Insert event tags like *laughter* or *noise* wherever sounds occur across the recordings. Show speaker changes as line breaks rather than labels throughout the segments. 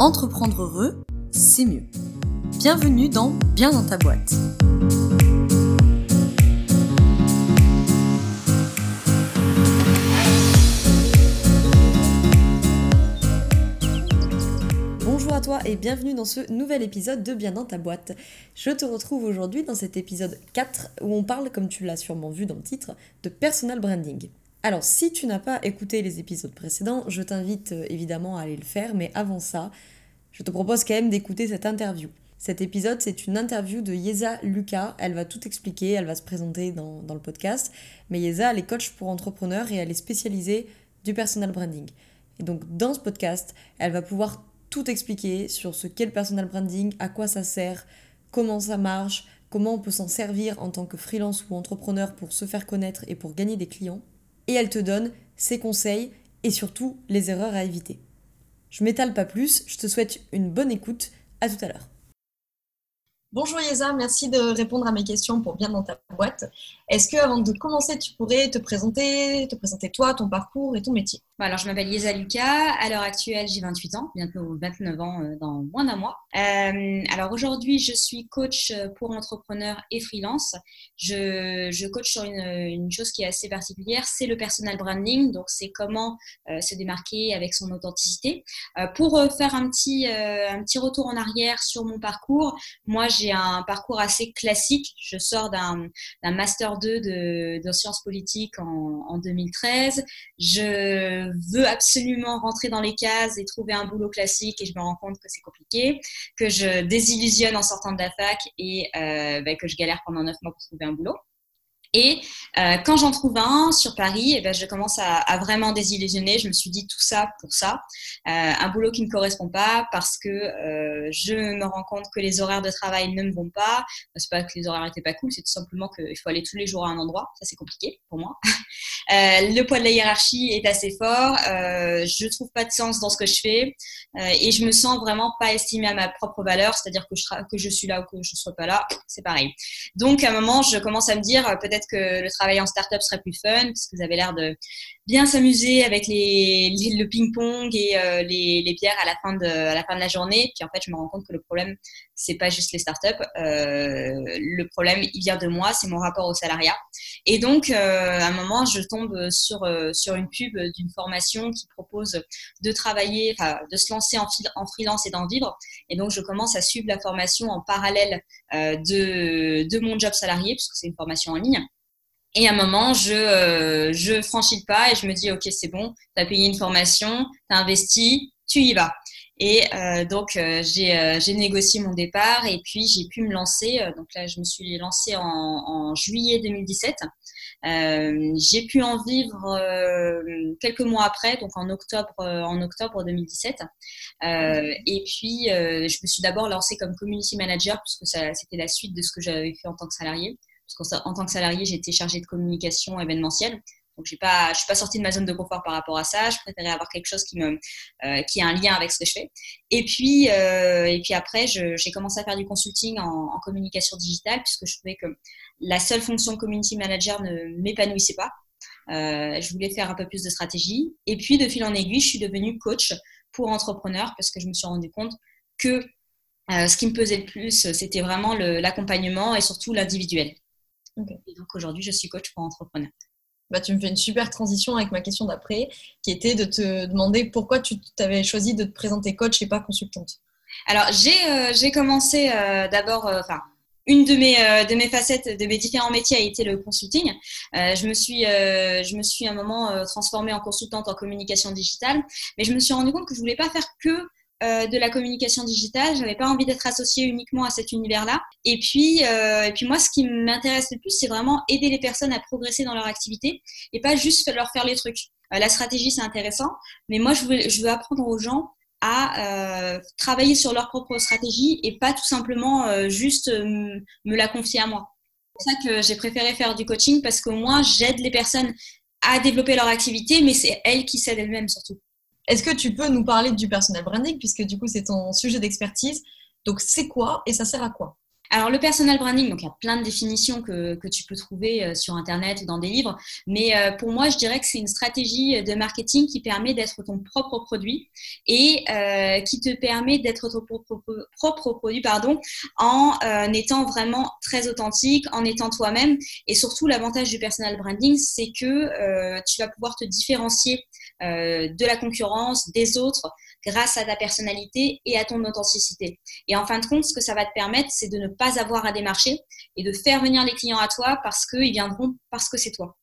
Entreprendre heureux, c'est mieux. Bienvenue dans Bien dans ta boîte. Bonjour à toi et bienvenue dans ce nouvel épisode de Bien dans ta boîte. Je te retrouve aujourd'hui dans cet épisode 4 où on parle, comme tu l'as sûrement vu dans le titre, de personal branding. Alors, si tu n'as pas écouté les épisodes précédents, je t'invite euh, évidemment à aller le faire, mais avant ça, je te propose quand même d'écouter cette interview. Cet épisode, c'est une interview de Yeza Lucas. Elle va tout expliquer, elle va se présenter dans, dans le podcast. Mais Yeza, elle est coach pour entrepreneurs et elle est spécialisée du personal branding. Et donc, dans ce podcast, elle va pouvoir tout expliquer sur ce qu'est le personal branding, à quoi ça sert, comment ça marche, comment on peut s'en servir en tant que freelance ou entrepreneur pour se faire connaître et pour gagner des clients. Et elle te donne ses conseils et surtout les erreurs à éviter. Je m'étale pas plus, je te souhaite une bonne écoute, à tout à l'heure. Bonjour Yeza, merci de répondre à mes questions pour bien dans ta boîte. Est-ce que avant de commencer, tu pourrais te présenter, te présenter toi, ton parcours et ton métier?
Alors, je m'appelle Yeza Lucas. À l'heure actuelle, j'ai 28 ans, bientôt 29 ans euh, dans moins d'un mois. Euh, alors aujourd'hui, je suis coach pour entrepreneurs et freelance. Je, je coach sur une, une, chose qui est assez particulière, c'est le personal branding. Donc, c'est comment euh, se démarquer avec son authenticité. Euh, pour faire un petit, euh, un petit retour en arrière sur mon parcours, moi, j'ai un parcours assez classique. Je sors d'un master 2 de, sciences politiques en, en 2013. Je veux absolument rentrer dans les cases et trouver un boulot classique et je me rends compte que c'est compliqué que je désillusionne en sortant de la fac et euh, bah, que je galère pendant neuf mois pour trouver un boulot. Et euh, quand j'en trouve un sur Paris, eh ben, je commence à, vraiment désillusionner. Je me suis dit tout ça pour ça. Euh, un boulot qui ne correspond pas parce que euh, je me rends compte que les horaires de travail ne me vont pas. C'est pas que les horaires n'étaient pas cool, c'est tout simplement qu'il faut aller tous les jours à un endroit. Ça, c'est compliqué pour moi. *laughs* Le poids de la hiérarchie est assez fort. Je trouve pas de sens dans ce que je fais et je me sens vraiment pas estimée à ma propre valeur. C'est-à-dire que je suis là ou que je ne sois pas là, c'est pareil. Donc, à un moment, je commence à me dire peut-être que le travail en start-up serait plus fun, parce que vous avez l'air de bien s'amuser avec les, le ping-pong et euh, les, les, bières à la, fin de, à la fin de la journée. Puis en fait, je me rends compte que le problème, c'est pas juste les start-up. Euh, le problème, il vient de moi, c'est mon rapport au salariat. Et donc, euh, à un moment, je tombe sur, euh, sur une pub d'une formation qui propose de travailler, de se lancer en, en freelance et d'en vivre. Et donc, je commence à suivre la formation en parallèle euh, de, de mon job salarié, puisque c'est une formation en ligne. Et à un moment, je, euh, je franchis le pas et je me dis, OK, c'est bon, tu as payé une formation, tu as investi, tu y vas. Et euh, donc, euh, j'ai euh, négocié mon départ et puis j'ai pu me lancer. Euh, donc là, je me suis lancée en, en juillet 2017. j'ai pu en vivre quelques mois après, donc en octobre, en octobre 2017. et puis, je me suis d'abord lancée comme community manager, puisque c'était la suite de ce que j'avais fait en tant que salarié parce qu'en tant que salarié, j'étais chargée de communication événementielle. Donc, je suis pas sortie de ma zone de confort par rapport à ça. Je préférais avoir quelque chose qui euh, a un lien avec ce que je fais. Et puis, euh, et puis après, j'ai commencé à faire du consulting en, communication digitale puisque je trouvais que la seule fonction community manager ne m'épanouissait pas. Euh, je voulais faire un peu plus de stratégie. Et puis, de fil en aiguille, je suis devenue coach pour entrepreneurs parce que je me suis rendu compte que ce qui me pesait le plus, c'était vraiment l'accompagnement et surtout l'individuel. Okay. Et donc aujourd'hui, je suis coach pour entrepreneurs.
Bah, tu me fais une super transition avec ma question d'après, qui était de te demander pourquoi tu avais choisi de te présenter coach et pas consultante.
Alors, j'ai euh, commencé euh, d'abord, euh, enfin, une de mes, de mes facettes, de mes différents métiers a été le consulting. Je, me suis, je me suis à un moment transformée en consultante en communication digitale, mais je me suis rendu compte que je voulais pas faire que euh, de la communication digitale. J'avais pas envie d'être associée uniquement à cet univers-là. Et puis, euh, et puis moi, ce qui m'intéresse le plus, c'est vraiment aider les personnes à progresser dans leur activité et pas juste leur faire les trucs. Euh, la stratégie, c'est intéressant, mais moi, je veux, je veux apprendre aux gens à travailler sur leur propre stratégie et pas tout simplement juste me la confier à moi. C'est pour ça que j'ai préféré faire du coaching parce que moi, j'aide les personnes à développer leur activité, mais c'est elles qui s'aident elles-mêmes surtout.
Est-ce que tu peux nous parler du personal branding, puisque du coup, c'est ton sujet d'expertise. Donc, c'est quoi et ça sert à quoi?
Alors le personal branding, donc il y a plein de définitions que, que tu peux trouver euh, sur Internet ou dans des livres, mais euh, pour moi je dirais que c'est une stratégie de marketing qui permet d'être ton propre produit et euh, qui te permet d'être ton propre, propre, produit pardon, en étant vraiment très authentique, en étant toi-même. Et surtout l'avantage du personal branding, c'est que tu vas pouvoir te différencier de la concurrence, des autres, grâce à ta personnalité et à ton authenticité. Et en fin de compte, ce que ça va te permettre, c'est de ne pas avoir à démarcher et de faire venir les clients à toi parce qu'ils viendront parce que c'est toi.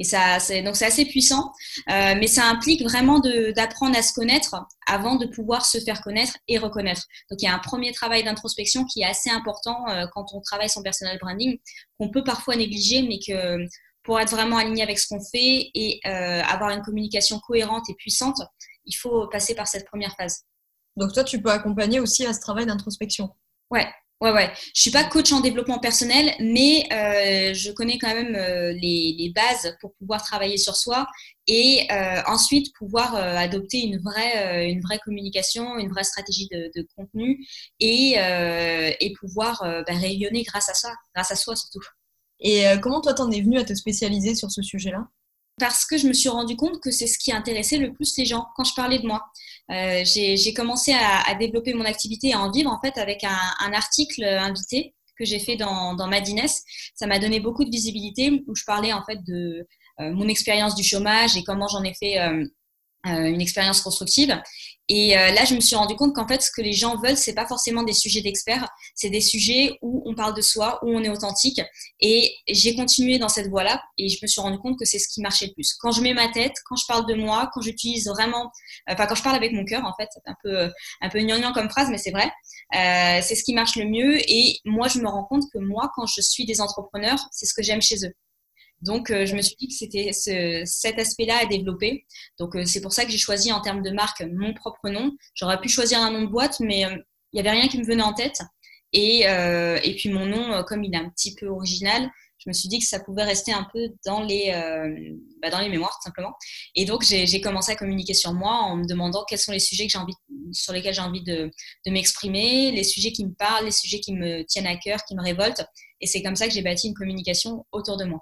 Et ça, donc c'est assez puissant, euh, mais ça implique vraiment d'apprendre à se connaître avant de pouvoir se faire connaître et reconnaître. Donc il y a un premier travail d'introspection qui est assez important euh, quand on travaille son personal branding, qu'on peut parfois négliger, mais que pour être vraiment aligné avec ce qu'on fait et euh, avoir une communication cohérente et puissante, il faut passer par cette première phase.
Donc toi, tu peux accompagner aussi à ce travail d'introspection.
Ouais, ouais, ouais. Je suis pas coach en développement personnel, mais euh, je connais quand même euh, les, bases pour pouvoir travailler sur soi et euh, ensuite pouvoir adopter une vraie, une vraie communication, une vraie stratégie de, contenu et, et pouvoir bah, rayonner grâce à ça, grâce à soi surtout.
Et comment toi, t'en es venu à te spécialiser sur ce sujet-là?
Parce que je me suis rendu compte que c'est ce qui intéressait le plus les gens quand je parlais de moi. Euh, j'ai commencé à, développer mon activité à en vivre en fait avec un, article invité que j'ai fait dans, dans Madines. Ça m'a donné beaucoup de visibilité où je parlais en fait de euh, mon expérience du chômage et comment j'en ai fait euh, une expérience constructive. Et euh, là, je me suis rendu compte qu'en fait, ce que les gens veulent, c'est pas forcément des sujets d'experts, c'est des sujets où on parle de soi, où on est authentique. Et j'ai continué dans cette voie-là, et je me suis rendu compte que c'est ce qui marchait le plus. Quand je mets ma tête, quand je parle de moi, quand j'utilise vraiment, enfin quand je parle avec mon cœur, en fait, c'est un peu un peu gnangnan comme phrase, mais c'est vrai. Euh, c'est ce qui marche le mieux. Et moi, je me rends compte que moi, quand je suis des entrepreneurs, c'est ce que j'aime chez eux. Donc, euh, je me suis dit que c'était cet aspect-là à développer. Donc, euh, c'est pour ça que j'ai choisi en termes de marque mon propre nom. J'aurais pu choisir un nom de boîte, mais euh, il n'y avait rien qui me venait en tête. Et, et puis, mon nom, comme il est un petit peu original, je me suis dit que ça pouvait rester un peu dans les, bah, dans les mémoires, tout simplement. Et donc, j'ai commencé à communiquer sur moi en me demandant quels sont les sujets que envie, sur lesquels j'ai envie de, de m'exprimer, les sujets qui me parlent, les sujets qui me tiennent à cœur, qui me révoltent. Et c'est comme ça que j'ai bâti une communication autour de moi.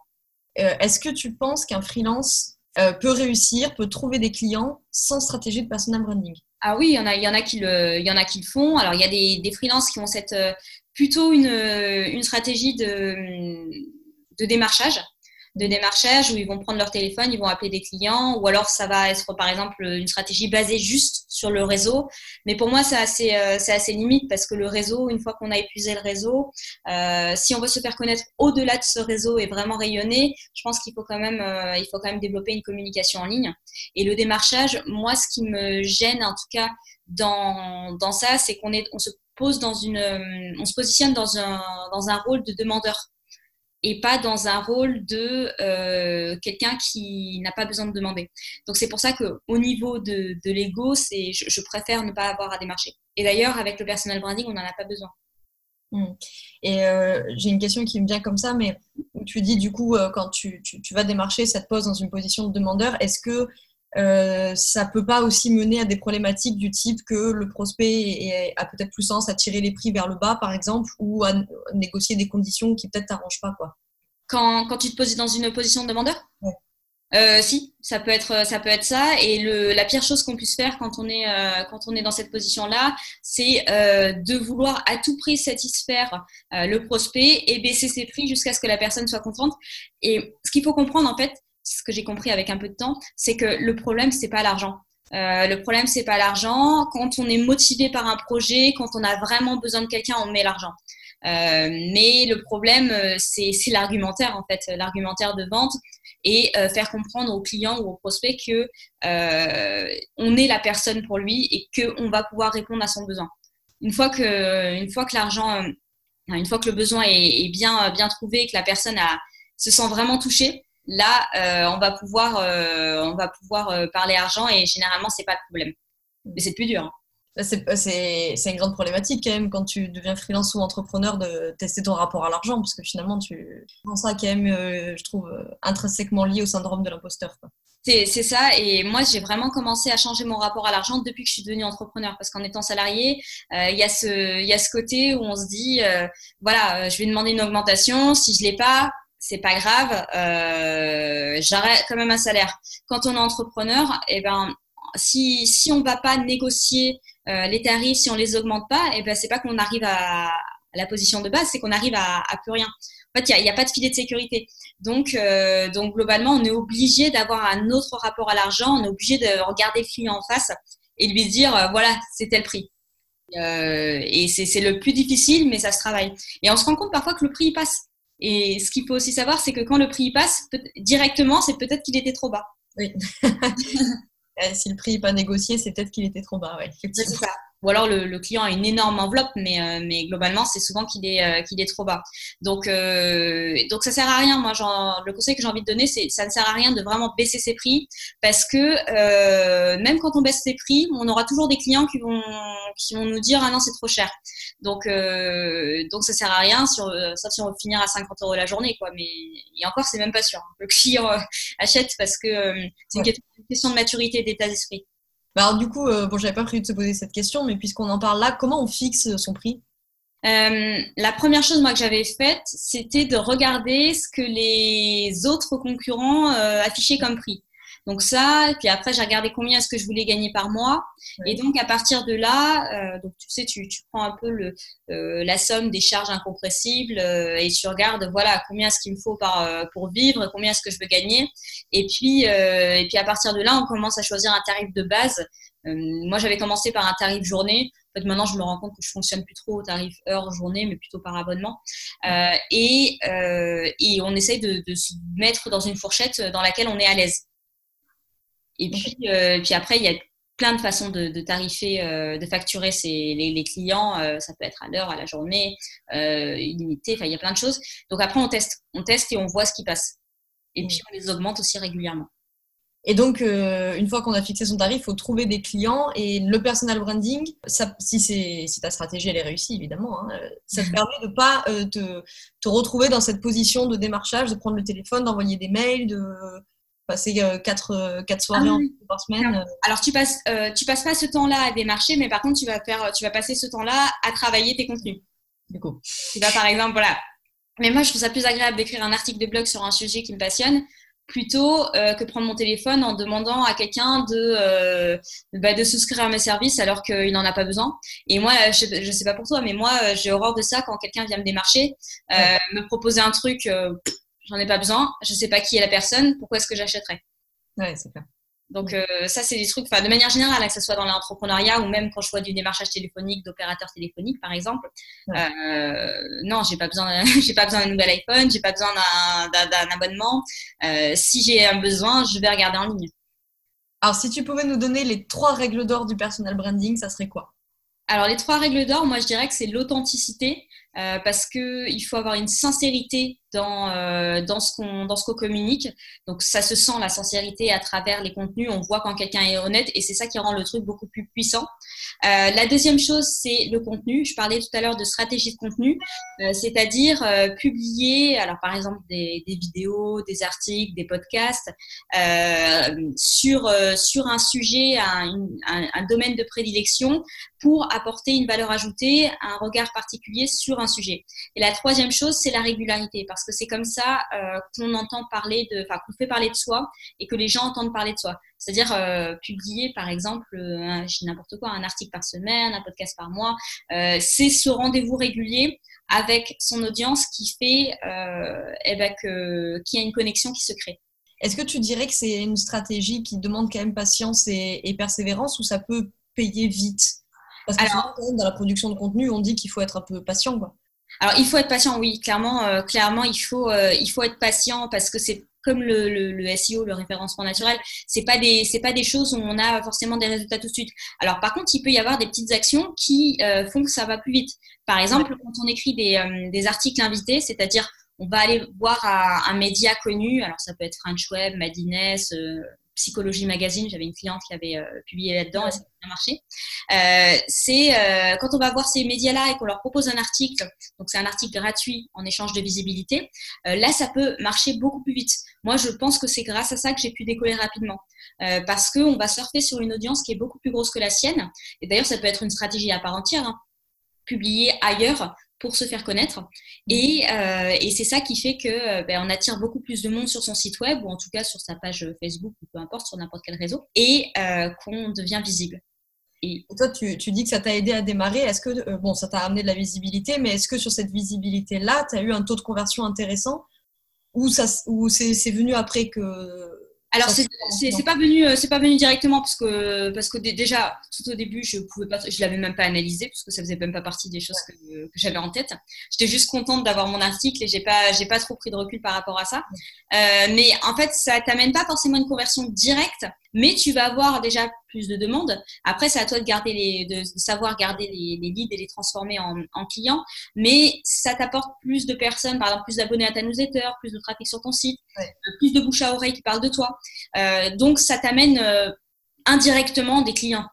Euh, est-ce que tu penses qu'un freelance euh, peut réussir, peut trouver des clients sans stratégie de personal branding?
Ah oui, il y en a, qui le, font. Alors il y a des, des freelances qui ont cette euh, plutôt une, stratégie de démarchage de démarchage où ils vont prendre leur téléphone, ils vont appeler des clients, ou alors ça va être par exemple une stratégie basée juste sur le réseau. Mais pour moi, c'est assez, euh, assez limite parce que le réseau, une fois qu'on a épuisé le réseau, euh, si on veut se faire connaître au-delà de ce réseau et vraiment rayonner, je pense qu'il faut quand même, euh, faut quand même développer une communication en ligne. Et le démarchage, moi, ce qui me gêne en tout cas dans, dans ça, c'est qu'on on se pose dans une, on se positionne dans un, dans un rôle de demandeur et pas dans un rôle de euh, quelqu'un qui n'a pas besoin de demander. Donc c'est pour ça qu'au niveau de, l'ego, je, préfère ne pas avoir à démarcher. Et d'ailleurs, avec le personal branding, on n'en a pas besoin.
Hmm. Et euh, j'ai une question qui me vient comme ça, mais tu dis du coup, euh, quand tu, vas démarcher, ça te pose dans une position de demandeur. Est-ce que euh, ça peut pas aussi mener à des problématiques du type que le prospect a peut-être plus sens à tirer les prix vers le bas, par exemple, ou à négocier des conditions qui peut-être t'arrangent pas, quoi.
Quand, quand, tu te poses dans une position de demandeur? Euh, si, ça peut être ça peut être ça. Et le, la pire chose qu'on puisse faire quand on est euh, quand on est dans cette position-là, c'est euh, de vouloir à tout prix satisfaire le prospect et baisser ses prix jusqu'à ce que la personne soit contente. Et ce qu'il faut comprendre en fait, ce que j'ai compris avec un peu de temps, c'est que le problème, c'est pas l'argent. Euh, le problème, c'est pas l'argent. Quand on est motivé par un projet, quand on a vraiment besoin de quelqu'un, on met l'argent. Euh, mais le problème, euh, c'est l'argumentaire, en fait, l'argumentaire de vente et faire comprendre au client ou au prospect que on est la personne pour lui et qu'on va pouvoir répondre à son besoin. Une fois que, une fois que l'argent, une fois que le besoin est, bien, bien trouvé que la personne se sent vraiment touchée, Là, euh, on va pouvoir, euh, on va pouvoir euh, parler argent et généralement, c'est pas le problème. Mais c'est plus dur. Hein.
C'est une grande problématique quand même quand tu deviens freelance ou entrepreneur de tester ton rapport à l'argent parce que finalement tu prends ça quand même je trouve intrinsèquement lié au syndrome de l'imposteur.
C'est ça. Et moi, j'ai vraiment commencé à changer mon rapport à l'argent depuis que je suis devenue entrepreneur. Parce qu'en étant salarié, euh, il y, a ce, y a ce côté où on se dit, euh, voilà, je vais demander une augmentation. Si je l'ai pas, c'est pas grave. Euh, J'arrête quand même un salaire. Quand on est entrepreneur, eh ben, si, si on va pas négocier les tarifs, si on les augmente pas, eh ben, c'est pas qu'on arrive à, la position de base, c'est qu'on arrive à, plus rien. En fait, il n'y a, pas de filet de sécurité. Donc, euh, donc globalement, on est obligé d'avoir un autre rapport à l'argent. On est obligé de regarder le client en face et lui dire, euh, voilà, c'est tel prix. Euh, et c'est le plus difficile, mais ça se travaille. Et on se rend compte parfois que le prix passe. Et ce qu'il faut aussi savoir, c'est que quand le prix passe, directement, c'est peut-être qu'il était trop bas.
Oui. *laughs* si le prix n'est pas négocié, c'est peut-être qu'il était trop bas.
C'est ça ou alors le, client a une énorme enveloppe, mais, euh, mais globalement, c'est souvent qu'il est, euh, qu'il est trop bas. Donc, euh, donc ça sert à rien. Moi, genre, le conseil que j'ai envie de donner, c'est ça ne sert à rien de vraiment baisser ses prix parce que même quand on baisse ses prix, on aura toujours des clients qui vont, qui vont nous dire ah non c'est trop cher. Donc, donc ça sert à rien, si sauf si on veut finir à 50 euros la journée, quoi. Mais et encore, c'est même pas sûr. Le client achète parce que c'est une question de maturité, d'état d'esprit.
Bah, alors du coup, euh, bon, j'avais pas prévu de se poser cette question, mais puisqu'on en parle là, comment on fixe son prix?
Euh, la première chose moi que j'avais faite, c'était de regarder ce que les autres concurrents euh, affichaient comme prix. Donc ça, puis après j'ai regardé combien est-ce que je voulais gagner par mois. Et donc à partir de là, euh, donc tu sais, tu, tu prends un peu le, euh, la somme des charges incompressibles euh, et tu regardes voilà combien est-ce qu'il me faut par, euh, pour vivre, combien est-ce que je veux gagner. Et puis et puis à partir de là, on commence à choisir un tarif de base. moi j'avais commencé par un tarif journée. En fait, maintenant, je me rends compte que je fonctionne plus trop au tarif heure, journée, mais plutôt par abonnement. Euh, et, euh, et on essaye de, de, se mettre dans une fourchette dans laquelle on est à l'aise. Et puis, euh, puis après, il y a plein de façons de, de tarifer, euh, de facturer les, les, clients. Euh, ça peut être à l'heure, à la journée, illimité. Enfin, il y a plein de choses. Donc après, on teste, on teste et on voit ce qui passe. Et puis on les augmente aussi régulièrement.
Et donc, une fois qu'on a fixé son tarif, il faut trouver des clients et le personal branding, ça, si, si ta stratégie elle est réussie, évidemment, hein, ça te *laughs* permet de pas te, te, retrouver dans cette position de démarchage, de prendre le téléphone, d'envoyer des mails, de, passer euh, quatre, euh, quatre soirées ah par semaine. Euh.
Alors tu passes, tu passes pas ce temps-là à démarcher, mais par contre tu vas faire, tu vas passer ce temps-là à travailler tes contenus. Du coup, tu vas par exemple, voilà. Mais moi je trouve ça plus agréable d'écrire un article de blog sur un sujet qui me passionne plutôt que prendre mon téléphone en demandant à quelqu'un de bah, de souscrire à mes services alors qu'il n'en a pas besoin. Et moi, je, je sais pas pour toi, mais moi, j'ai horreur de ça quand quelqu'un vient me démarcher, me proposer un truc j'en ai pas besoin, je sais pas qui est la personne, pourquoi est-ce que j'achèterais?
Ouais, c'est clair.
Donc euh, ça, c'est des trucs, enfin de manière générale, hein, que ce soit dans l'entrepreneuriat ou même quand je vois du démarchage téléphonique, d'opérateurs téléphoniques par exemple. Euh, non, j'ai pas besoin, *laughs* j'ai pas besoin d'un nouvel iPhone, j'ai pas besoin d'un abonnement. Euh, si j'ai un besoin, je vais regarder en ligne.
Alors si tu pouvais nous donner les trois règles d'or du personal branding, ça serait quoi?
Alors les trois règles d'or, moi je dirais que c'est l'authenticité euh, parce que il faut avoir une sincérité dans euh, dans ce qu'on communique. Donc ça se sent la sincérité à travers les contenus. On voit quand quelqu'un est honnête et c'est ça qui rend le truc beaucoup plus puissant. Euh, la deuxième chose c'est le contenu. Je parlais tout à l'heure de stratégie de contenu, euh, c'est-à-dire publier alors par exemple des, vidéos, des articles, des podcasts sur sur un sujet, un, un domaine de prédilection pour apporter une valeur ajoutée, un regard particulier sur un sujet. Et la troisième chose, c'est la régularité, parce que c'est comme ça euh, qu'on entend parler de, enfin qu'on fait parler de soi et que les gens entendent parler de soi. C'est-à-dire euh, publier, par exemple, euh, n'importe quoi, un article par semaine, un podcast par mois. C'est ce rendez-vous régulier avec son audience qui fait, eh ben que, qui a une connexion qui se crée.
Est-ce que tu dirais que c'est une stratégie qui demande quand même patience et persévérance ou ça peut payer vite? Parce que Alors, dans la production de contenu, on dit qu'il faut être un peu patient. Quoi.
Alors, il faut être patient, oui, clairement. Euh, clairement, il faut, euh, il faut être patient parce que c'est comme le, le, le, SEO, le référencement naturel, c'est pas des c'est pas des choses où on a forcément des résultats tout de suite. Alors par contre, il peut y avoir des petites actions qui euh, font que ça va plus vite. Par exemple, quand on écrit des, des articles invités, c'est-à-dire on va aller voir un, un média connu, alors ça peut être French Web, Madines, Psychologie Magazine. J'avais une cliente qui avait publié là-dedans et ça a bien marché. c'est quand on va voir ces médias-là et qu'on leur propose un article, donc c'est un article gratuit en échange de visibilité, là, ça peut marcher beaucoup plus vite. Moi, je pense que c'est grâce à ça que j'ai pu décoller rapidement. parce qu'on va surfer sur une audience qui est beaucoup plus grosse que la sienne. Et d'ailleurs, ça peut être une stratégie à part entière. Hein. Publier ailleurs pour se faire connaître. Mmh. Et, euh, et c'est ça qui fait que euh, ben, on attire beaucoup plus de monde sur son site web ou en tout cas sur sa page Facebook ou peu importe, sur n'importe quel réseau, et euh, qu'on devient visible.
Et toi, tu, tu, dis que ça t'a aidé à démarrer. Est-ce que, bon, ça t'a amené de la visibilité, mais est-ce que sur cette visibilité-là, tu as eu un taux de conversion intéressant? Ou, ça, ou c'est venu après que
alors c'est pas venu euh, c'est pas venu directement parce que parce que déjà tout au début je pouvais pas je l'avais même pas analysé parce que ça faisait même pas partie des choses que, j'avais en tête. J'étais juste contente d'avoir mon article et j'ai pas j'ai pas trop pris de recul par rapport à ça. Euh, mais en fait ça t'amène pas forcément une conversion directe, mais tu vas avoir déjà plus de demandes. Après, c'est à toi de, garder les, de savoir garder les, leads et les transformer en, clients, mais ça t'apporte plus de personnes, par exemple plus d'abonnés à ta newsletter, plus de trafic sur ton site, euh, plus de bouche à oreille qui parlent de toi. Euh, donc, ça t'amène euh, indirectement des clients.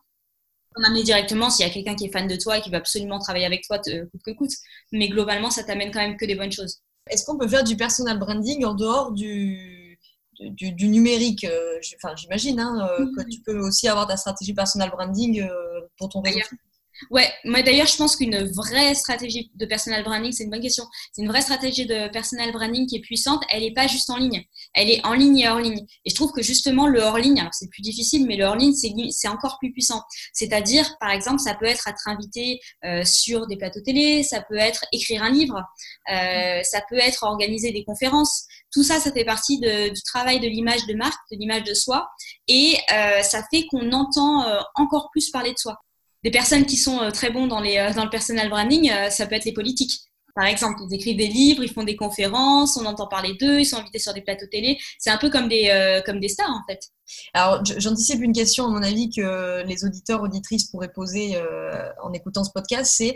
On amener directement s'il y a quelqu'un qui est fan de toi et qui va absolument travailler avec toi coûte que coûte. Mais globalement, ça t'amène quand même que des bonnes choses.
Est-ce qu'on peut faire du personal branding en dehors du, du, numérique, euh, enfin, j'imagine hein, euh, que tu peux aussi avoir ta stratégie personal branding euh, pour ton réseau.
Ouais, moi d'ailleurs, je pense qu'une vraie stratégie de personal branding, c'est une bonne question. C'est une vraie stratégie de personal branding qui est puissante. Elle n'est pas juste en ligne, elle est en ligne et hors ligne. Et je trouve que justement le hors ligne, alors c'est plus difficile, mais le hors ligne, c'est encore plus puissant. C'est-à-dire, par exemple, ça peut être être invité euh, sur des plateaux télé, ça peut être écrire un livre, euh, ça peut être organiser des conférences. Tout ça, ça fait partie du travail de l'image de marque, de l'image de soi, et euh, ça fait qu'on entend encore plus parler de soi des personnes qui sont euh, très bons dans, euh, le personal branding, euh, ça peut être les politiques. Par exemple, ils écrivent des livres, ils font des conférences, on entend parler d'eux, ils sont invités sur des plateaux télé. C'est un peu comme des, comme des stars, en fait.
Alors, j'anticipe une question, à mon avis, que les auditeurs, auditrices pourraient poser en écoutant ce podcast. C'est,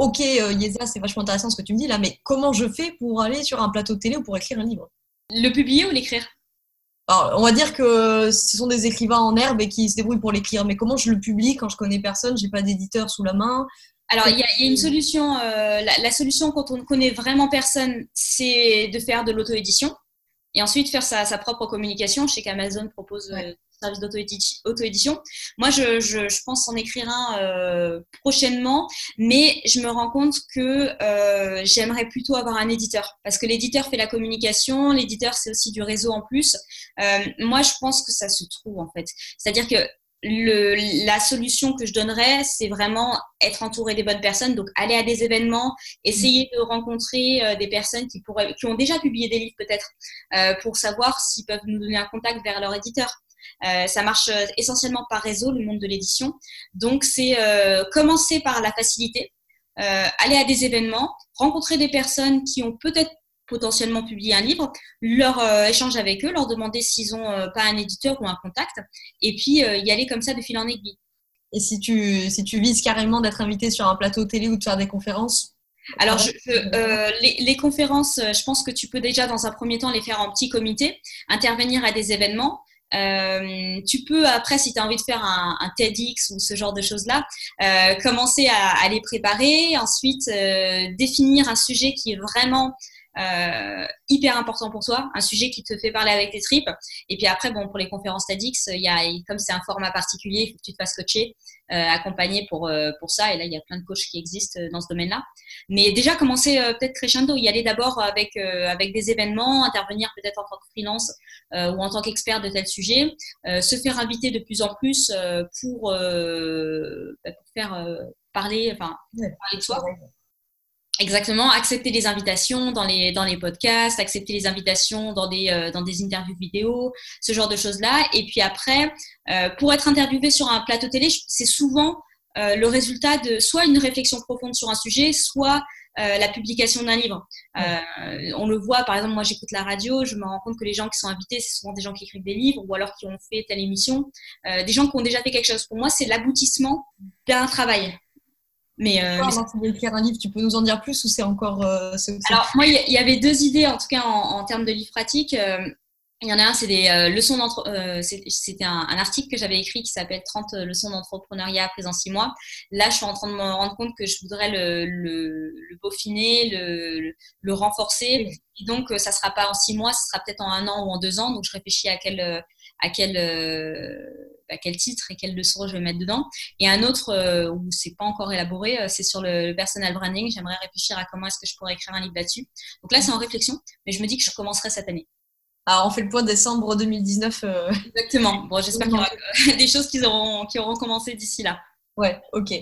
OK, Yesa, c'est vachement intéressant ce que tu me dis là, mais comment je fais pour aller sur un plateau télé ou pour écrire un livre?
Le publier ou l'écrire?
On va dire que ce sont des écrivains en herbe et qui se débrouillent pour l'écrire. Mais comment je le publie quand je connais personne, j'ai pas d'éditeur sous la main?
Alors, il y, a une solution. Euh, la, solution quand on ne connaît vraiment personne, c'est de faire de l'auto-édition et ensuite faire sa, propre communication. Je sais qu'Amazon propose euh, service d'auto-édition. Moi, je, pense en écrire un euh, prochainement, mais je me rends compte que euh, j'aimerais plutôt avoir un éditeur, parce que l'éditeur fait la communication, l'éditeur c'est aussi du réseau en plus. Euh, moi, je pense que ça se trouve en fait. C'est-à-dire que la solution que je donnerais, c'est vraiment être entouré des bonnes personnes, donc aller à des événements, essayer de rencontrer des personnes qui, pourraient, qui ont déjà publié des livres peut-être, pour savoir s'ils peuvent nous donner un contact vers leur éditeur. Euh, ça marche euh, essentiellement par réseau, le monde de l'édition. Donc, c'est euh, commencer par la facilité, aller à des événements, rencontrer des personnes qui ont peut-être potentiellement publié un livre, leur échanger avec eux, leur demander s'ils n'ont pas un éditeur ou un contact, et puis y aller comme ça de fil en aiguille.
Et si tu, si tu vises carrément d'être invité sur un plateau télé ou de faire des conférences?
Alors, je, les, les, conférences, je pense que tu peux déjà, dans un premier temps, les faire en petit comité, intervenir à des événements. Euh, tu peux après, si tu as envie de faire un, TEDx ou ce genre de choses-là, euh, commencer à, à, les préparer, ensuite euh, définir un sujet qui est vraiment euh, hyper important pour toi, un sujet qui te fait parler avec tes tripes. Et puis après, bon, pour les conférences TEDx, il y a, comme c'est un format particulier, il faut que tu te fasses coacher, euh, accompagner pour, euh, pour ça. Et là, il y a plein de coachs qui existent dans ce domaine-là. Mais déjà, commencer peut-être crescendo, y aller d'abord avec, avec des événements, intervenir peut-être en tant que freelance ou en tant qu'expert de tel sujet, se faire inviter de plus en plus pour, bah, pour faire parler, enfin, parler de soi. Exactement, accepter les invitations dans les, dans les podcasts, accepter les invitations dans des, euh, dans des interviews vidéo, ce genre de choses-là. Et puis après, euh, pour être interviewé sur un plateau télé, c'est souvent euh, le résultat de soit une réflexion profonde sur un sujet, soit la publication d'un livre. on le voit, par exemple, moi j'écoute la radio, je me rends compte que les gens qui sont invités, c'est souvent des gens qui écrivent des livres ou alors qui ont fait telle émission, des gens qui ont déjà fait quelque chose. Pour moi, c'est l'aboutissement d'un travail.
Mais, euh, tu veux écrire un livre, tu peux nous en dire plus ou c'est encore. Euh,
Alors, moi, il y, avait deux idées, en tout cas en, termes de livres pratiques. Euh, Il y en a un, c'est des euh, leçons d'entre... C'était un, article que j'avais écrit qui s'appelle 30 leçons d'entrepreneuriat après en 6 mois. Là, je suis en train de me rendre compte que je voudrais le, le, le peaufiner, le, le, renforcer. Et donc, ça sera pas en 6 mois, ce sera peut-être en un an ou en deux ans. Donc, je réfléchis à quel, à quel, à quel titre et quelle leçon je vais mettre dedans. Et un autre où c'est pas encore élaboré, c'est sur le, personal branding. J'aimerais réfléchir à comment est-ce que je pourrais écrire un livre là-dessus. Donc là, c'est en réflexion, mais je me dis que je commencerai cette année.
Alors, on fait le point décembre 2019.
Euh. Exactement. Bon, j'espère qu'il y aura *laughs* *laughs* des choses qui auront, qui auront commencé d'ici là.
Ouais, ok.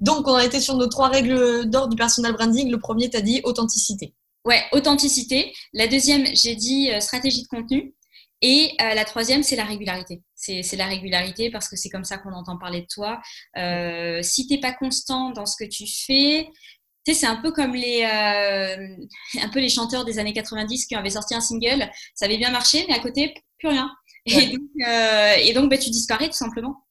Donc, on a été sur nos trois règles d'or du personal branding. Le premier, tu as dit authenticité.
Ouais, authenticité. La deuxième, j'ai dit euh, stratégie de contenu. Et euh, la troisième, c'est la régularité. C'est la régularité parce que c'est comme ça qu'on entend parler de toi. si tu n'es pas constant dans ce que tu fais, tu sais, c'est un peu comme les, euh, *laughs* un peu les chanteurs des années 90 qui avaient sorti un single. Ça avait bien marché, mais à côté, plus rien. Et donc, euh, et donc bah, tu disparais tout simplement.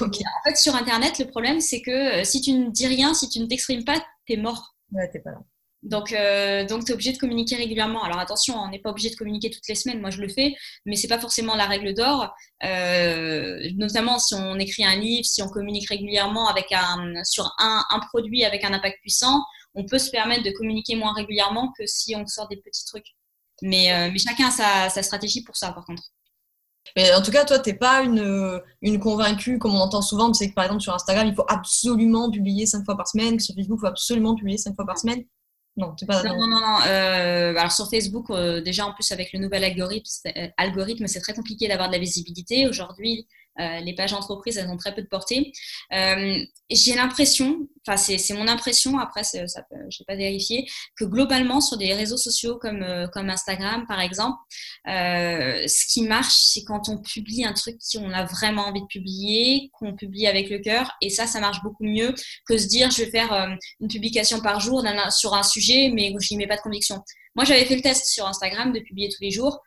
En fait, sur Internet, le problème, c'est que euh, si tu ne dis rien, si tu ne t'exprimes pas, tu es mort.
Ouais, t'es pas là.
Donc, euh, donc tu es obligé de communiquer régulièrement. Alors attention, on n'est pas obligé de communiquer toutes les semaines. Moi, je le fais, mais c'est pas forcément la règle d'or. Euh, notamment si on écrit un livre, si on communique régulièrement avec un, sur un, un, produit avec un impact puissant, on peut se permettre de communiquer moins régulièrement que si on sort des petits trucs. Mais, euh, mais chacun a sa, stratégie pour ça, par contre.
Mais en tout cas, toi, tu n'es pas une, une, convaincue, comme on entend souvent. Tu que par exemple, sur Instagram, il faut absolument publier cinq fois par semaine, que sur Facebook, il faut absolument publier cinq fois par semaine.
Non, pas... non, non, non, euh, alors sur Facebook, euh, déjà en plus avec le nouvel algorithme, euh, algorithme c'est très compliqué d'avoir de la visibilité. Aujourd'hui, euh, les pages entreprises, elles ont très peu de portée. Euh, j'ai l'impression, enfin c'est mon impression, après ça, je n'ai pas vérifié, que globalement sur des réseaux sociaux comme, euh, Instagram par exemple, ce qui marche, c'est quand on publie un truc qu'on a vraiment envie de publier, qu'on publie avec le cœur, et ça, ça marche beaucoup mieux que se dire je vais faire une publication par jour sur un sujet, mais je n'y mets pas de conviction. Moi, j'avais fait le test sur Instagram de publier tous les jours,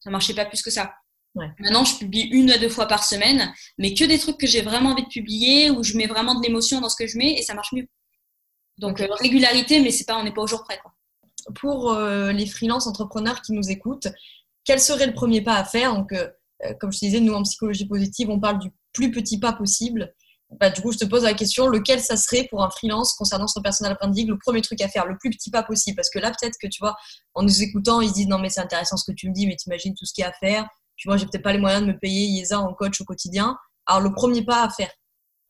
ça marchait pas plus que ça. Maintenant, je publie une à deux fois par semaine, mais que des trucs que j'ai vraiment envie de publier, où je mets vraiment de l'émotion dans ce que je mets, et ça marche mieux. Donc, euh, régularité, mais c'est pas, on n'est pas au jour près. Quoi.
Pour euh, les freelance entrepreneurs qui nous écoutent, quel serait le premier pas à faire? Donc, euh, comme je te disais, nous, en psychologie positive, on parle du plus petit pas possible. Bah, du coup, je te pose la question, lequel ça serait pour un freelance concernant son personal branding, le premier truc à faire, le plus petit pas possible? Parce que là, peut-être que tu vois, en nous écoutant, ils se disent non, mais c'est intéressant ce que tu me dis, mais t'imagines tout ce qu'il y a à faire, tu vois, j'ai peut-être pas les moyens de me payer Yesa en coach au quotidien. Alors, le premier pas à faire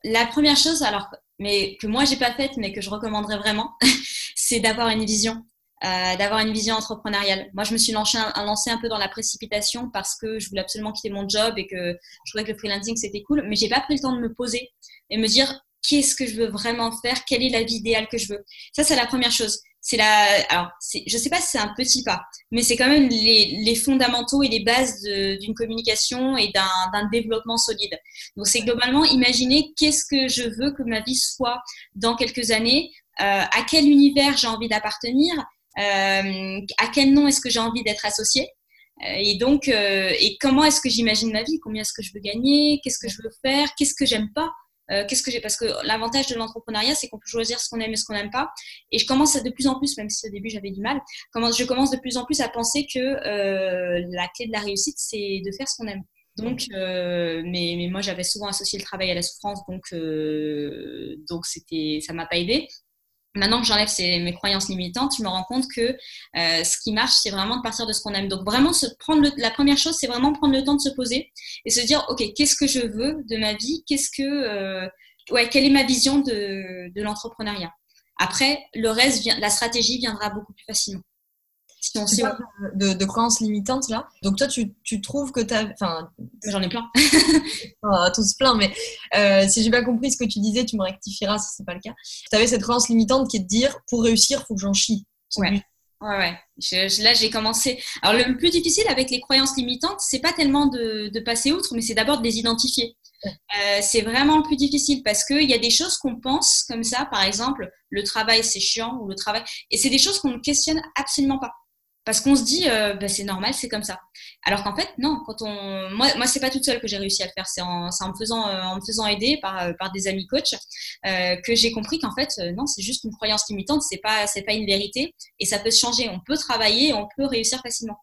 La première chose, alors, mais que moi, j'ai pas faite, mais que je recommanderais vraiment, *laughs* c'est d'avoir une vision. Euh, d'avoir une vision entrepreneuriale. Moi, je me suis lancée un, un peu dans la précipitation parce que je voulais absolument quitter mon job et que je trouvais que le freelancing c'était cool, mais j'ai pas pris le temps de me poser et me dire qu'est-ce que je veux vraiment faire, quelle est la vie idéale que je veux? Ça, c'est la première chose c'est la, alors, je sais pas si c'est un petit pas, mais c'est quand même les, fondamentaux et les bases d'une communication et d'un développement solide. Donc, c'est globalement imaginer qu'est-ce que je veux que ma vie soit dans quelques années, euh, à quel univers j'ai envie d'appartenir, euh, à quel nom est-ce que j'ai envie d'être associé. Euh, et donc, et comment est-ce que j'imagine ma vie Combien est-ce que je veux gagner Qu'est-ce que je veux faire Qu'est-ce que j'aime pas euh, qu'est-ce que j'ai? Parce que l'avantage de l'entrepreneuriat, c'est qu'on peut choisir ce qu'on aime et ce qu'on n'aime pas. Et je commence de plus en plus, même si au début j'avais du mal, je commence de plus en plus à penser que euh, la clé de la réussite, c'est de faire ce qu'on aime. Donc, euh, mais, mais, moi j'avais souvent associé le travail à la souffrance, donc euh, donc c'était, ça m'a pas aidé. Maintenant que j'enlève mes croyances limitantes, je me rends compte que euh, ce qui marche, c'est vraiment de partir de ce qu'on aime. Donc vraiment, se prendre la première chose, c'est vraiment prendre le temps de se poser et se dire, ok, qu'est-ce que je veux de ma vie? Qu'est-ce que, euh, ouais, quelle est ma vision de, de l'entrepreneuriat? Après, le reste, la stratégie viendra beaucoup plus facilement
de, de, croyances limitantes là. Donc toi, tu, tu trouves que tu as... Enfin,
j'en ai plein. *laughs*
tous plein, mais euh, si j'ai pas compris ce que tu disais, tu me rectifieras si c'est pas le cas. Tu avais cette croyance limitante qui est de dire, pour réussir, faut que j'en chie.
Ouais. Ouais, ouais. là, j'ai commencé. Alors, le plus difficile avec les croyances limitantes, c'est pas tellement de, de, passer outre, mais c'est d'abord de les identifier. Euh, c'est vraiment le plus difficile parce qu'il y a des choses qu'on pense comme ça, par exemple, le travail c'est chiant ou le travail. Et c'est des choses qu'on ne questionne absolument pas. Parce qu'on se dit, euh, bah, c'est normal, c'est comme ça. Alors qu'en fait, non. Quand on, moi, moi, c'est pas toute seule que j'ai réussi à le faire. C'est en, en, me faisant, euh, en me faisant aider par, euh, par des amis coachs que j'ai compris qu'en fait, non, c'est juste une croyance limitante. C'est pas, c'est pas une vérité et ça peut se changer. On peut travailler, on peut réussir facilement.